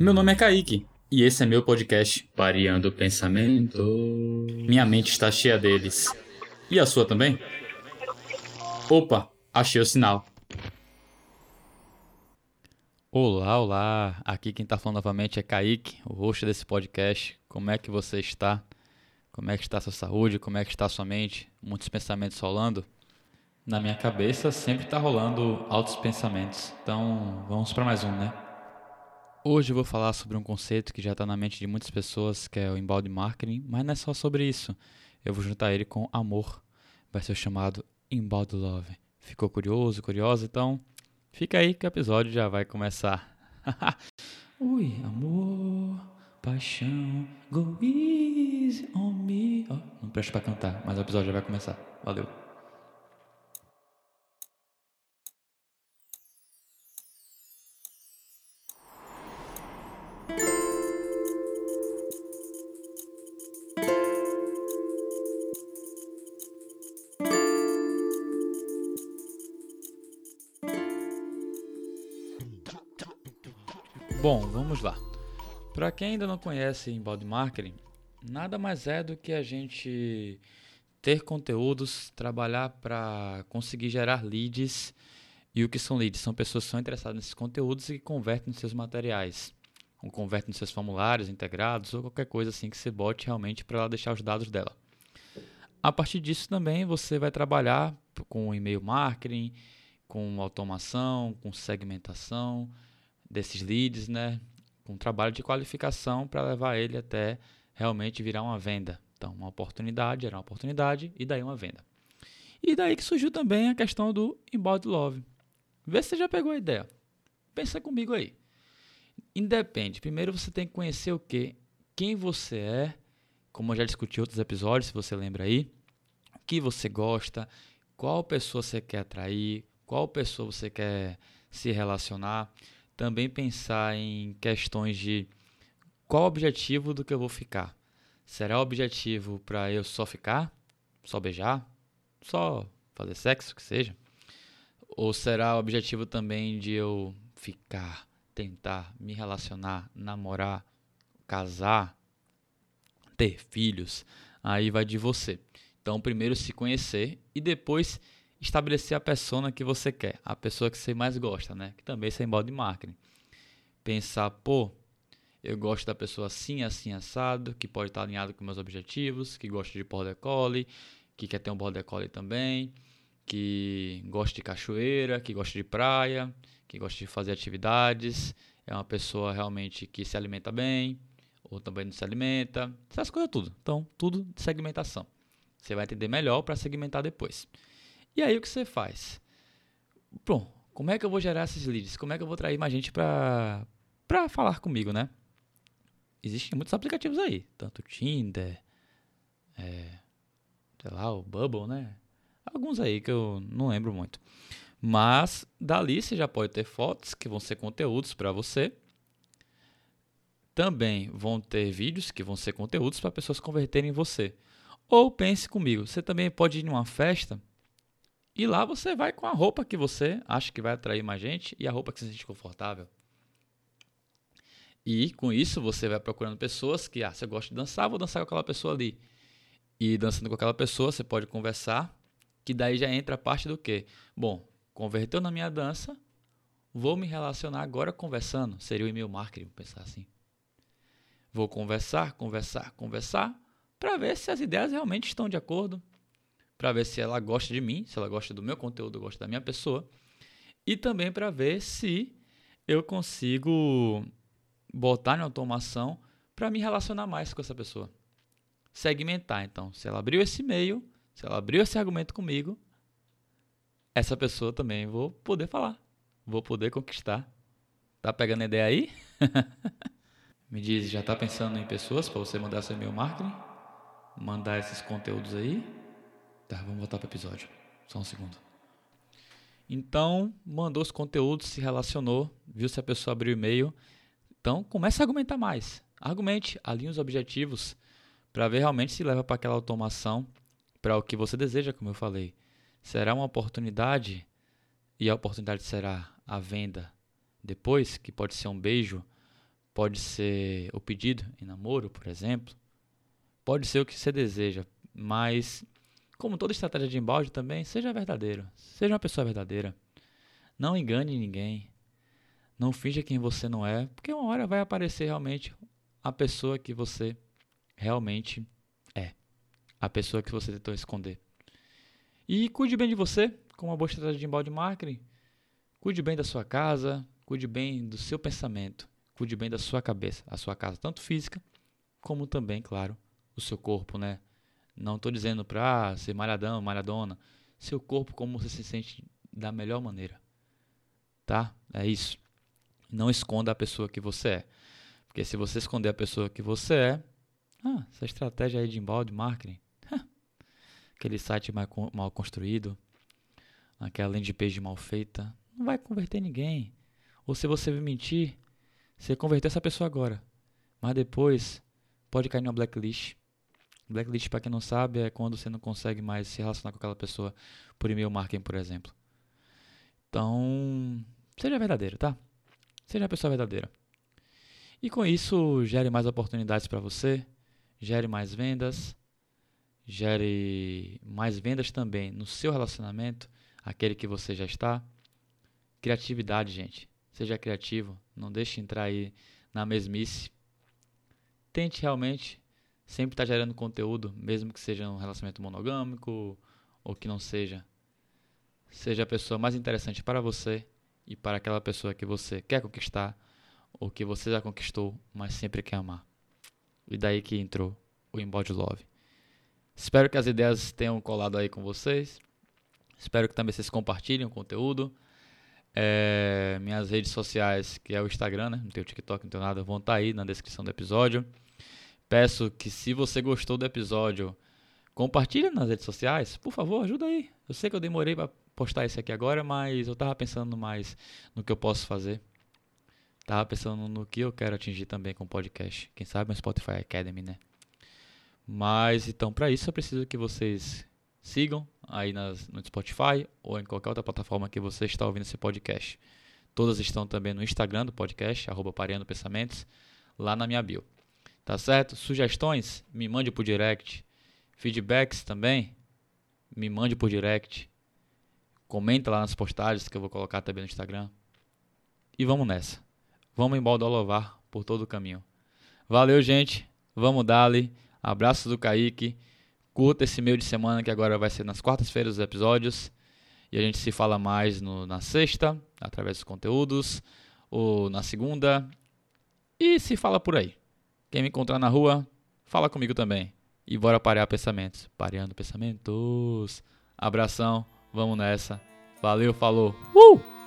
Meu nome é Kaique e esse é meu podcast Variando o Pensamento. Minha mente está cheia deles. E a sua também? Opa, achei o sinal. Olá, olá! Aqui quem está falando novamente é Kaique, o host desse podcast. Como é que você está? Como é que está a sua saúde? Como é que está a sua mente? Muitos pensamentos rolando? Na minha cabeça sempre está rolando altos pensamentos. Então vamos para mais um, né? Hoje eu vou falar sobre um conceito que já está na mente de muitas pessoas, que é o embalde marketing, mas não é só sobre isso. Eu vou juntar ele com amor. Vai ser chamado embalde love. Ficou curioso, curiosa? Então Fica aí que o episódio já vai começar. Ui, amor, paixão, go easy on me. Oh, não presta pra cantar, mas o episódio já vai começar. Valeu. Bom, vamos lá. Para quem ainda não conhece inbound marketing, nada mais é do que a gente ter conteúdos, trabalhar para conseguir gerar leads. E o que são leads? São pessoas que são interessadas nesses conteúdos e que convertem nos seus materiais. Ou convertem nos seus formulários integrados ou qualquer coisa assim que você bote realmente para ela deixar os dados dela. A partir disso também você vai trabalhar com e-mail marketing, com automação, com segmentação desses leads, né? Um trabalho de qualificação para levar ele até realmente virar uma venda. Então, uma oportunidade, era uma oportunidade e daí uma venda. E daí que surgiu também a questão do embody love. Vê se você já pegou a ideia. Pensa comigo aí. Independe. Primeiro você tem que conhecer o que, quem você é, como eu já discuti em outros episódios, se você lembra aí, o que você gosta, qual pessoa você quer atrair, qual pessoa você quer se relacionar também pensar em questões de qual o objetivo do que eu vou ficar. Será o objetivo para eu só ficar? Só beijar? Só fazer sexo, que seja? Ou será o objetivo também de eu ficar, tentar me relacionar, namorar, casar, ter filhos? Aí vai de você. Então, primeiro se conhecer e depois estabelecer a persona que você quer, a pessoa que você mais gosta, né? Que também é em de marketing. Pensar, pô, eu gosto da pessoa assim, assim, assado, que pode estar alinhado com meus objetivos, que gosta de border collie, que quer ter um border collie também, que gosta de cachoeira, que gosta de praia, que gosta de fazer atividades, é uma pessoa realmente que se alimenta bem, ou também não se alimenta, essas coisas tudo. Então, tudo de segmentação. Você vai entender melhor para segmentar depois. E aí o que você faz? Bom, como é que eu vou gerar esses leads? Como é que eu vou atrair mais gente para falar comigo, né? Existem muitos aplicativos aí, tanto Tinder, é, sei lá, o Bubble, né? Alguns aí que eu não lembro muito. Mas dali você já pode ter fotos que vão ser conteúdos para você. Também vão ter vídeos que vão ser conteúdos para pessoas converterem em você. Ou pense comigo, você também pode ir em uma festa e lá você vai com a roupa que você acha que vai atrair mais gente e a roupa que você se sente confortável. E com isso você vai procurando pessoas que, ah, você gosta de dançar, vou dançar com aquela pessoa ali. E dançando com aquela pessoa, você pode conversar, que daí já entra a parte do quê? Bom, converteu na minha dança, vou me relacionar agora conversando. Seria o e-mail marketing, pensar assim. Vou conversar, conversar, conversar, para ver se as ideias realmente estão de acordo, para ver se ela gosta de mim, se ela gosta do meu conteúdo, gosta da minha pessoa, e também para ver se eu consigo botar em automação para me relacionar mais com essa pessoa. Segmentar, então, se ela abriu esse e-mail, se ela abriu esse argumento comigo, essa pessoa também vou poder falar, vou poder conquistar. Tá pegando a ideia aí? Me diz, já tá pensando em pessoas para você mandar seu e-mail marketing? Mandar esses conteúdos aí? Tá, vamos voltar para o episódio. Só um segundo. Então, mandou os conteúdos, se relacionou, viu se a pessoa abriu e-mail. Então, comece a argumentar mais. Argumente, alinhe os objetivos para ver realmente se leva para aquela automação, para o que você deseja, como eu falei. Será uma oportunidade e a oportunidade será a venda. depois, que pode ser um beijo, pode ser o pedido em namoro, por exemplo, pode ser o que você deseja, mas como toda estratégia de embalde também, seja verdadeiro, seja uma pessoa verdadeira. Não engane ninguém. Não finja quem você não é, porque uma hora vai aparecer realmente a pessoa que você realmente é. A pessoa que você tentou esconder. E cuide bem de você, com uma boa estratégia de embalde marketing. Cuide bem da sua casa, cuide bem do seu pensamento, cuide bem da sua cabeça, a sua casa, tanto física como também, claro, o seu corpo, né? Não estou dizendo para ah, ser malhadão, malhadona. Seu corpo, como você se sente da melhor maneira. Tá? É isso. Não esconda a pessoa que você é. Porque se você esconder a pessoa que você é, ah, essa estratégia aí de embalde marketing, aquele site mal, construído, aquela landing page mal feita, não vai converter ninguém. Ou se você mentir, você converter essa pessoa agora, mas depois pode cair numa blacklist. Blacklist, para quem não sabe, é quando você não consegue mais se relacionar com aquela pessoa por e-mail marketing, por exemplo. Então, seja verdadeiro, tá? Seja a pessoa verdadeira. E com isso, gere mais oportunidades para você, gere mais vendas, gere mais vendas também no seu relacionamento, aquele que você já está. Criatividade, gente. Seja criativo, não deixe entrar aí na mesmice. Tente realmente sempre estar tá gerando conteúdo, mesmo que seja um relacionamento monogâmico ou que não seja. Seja a pessoa mais interessante para você e para aquela pessoa que você quer conquistar ou que você já conquistou, mas sempre quer amar. E daí que entrou o Embody Love. Espero que as ideias tenham colado aí com vocês. Espero que também vocês compartilhem o conteúdo. É, minhas redes sociais, que é o Instagram, né? Não tenho TikTok, não tenho nada, vão estar tá aí na descrição do episódio. Peço que se você gostou do episódio, compartilhe nas redes sociais, por favor, ajuda aí. Eu sei que eu demorei para postar esse aqui agora, mas eu tava pensando mais no que eu posso fazer. Tava pensando no que eu quero atingir também com o podcast. Quem sabe um Spotify Academy, né? Mas então, para isso eu preciso que vocês sigam aí nas, no Spotify ou em qualquer outra plataforma que você está ouvindo esse podcast. Todas estão também no Instagram do podcast, arroba Pensamentos, lá na minha bio. Tá certo? Sugestões? Me mande por direct. Feedbacks também? Me mande por direct. Comenta lá nas postagens que eu vou colocar também no Instagram. E vamos nessa. Vamos embaldolovar por todo o caminho. Valeu, gente. Vamos dali. Abraço do Kaique. Curta esse meio de semana que agora vai ser nas quartas-feiras os episódios. E a gente se fala mais no, na sexta, através dos conteúdos, ou na segunda. E se fala por aí. Quem me encontrar na rua, fala comigo também. E bora parear pensamentos. Pareando pensamentos. Abração, vamos nessa. Valeu, falou. Uh!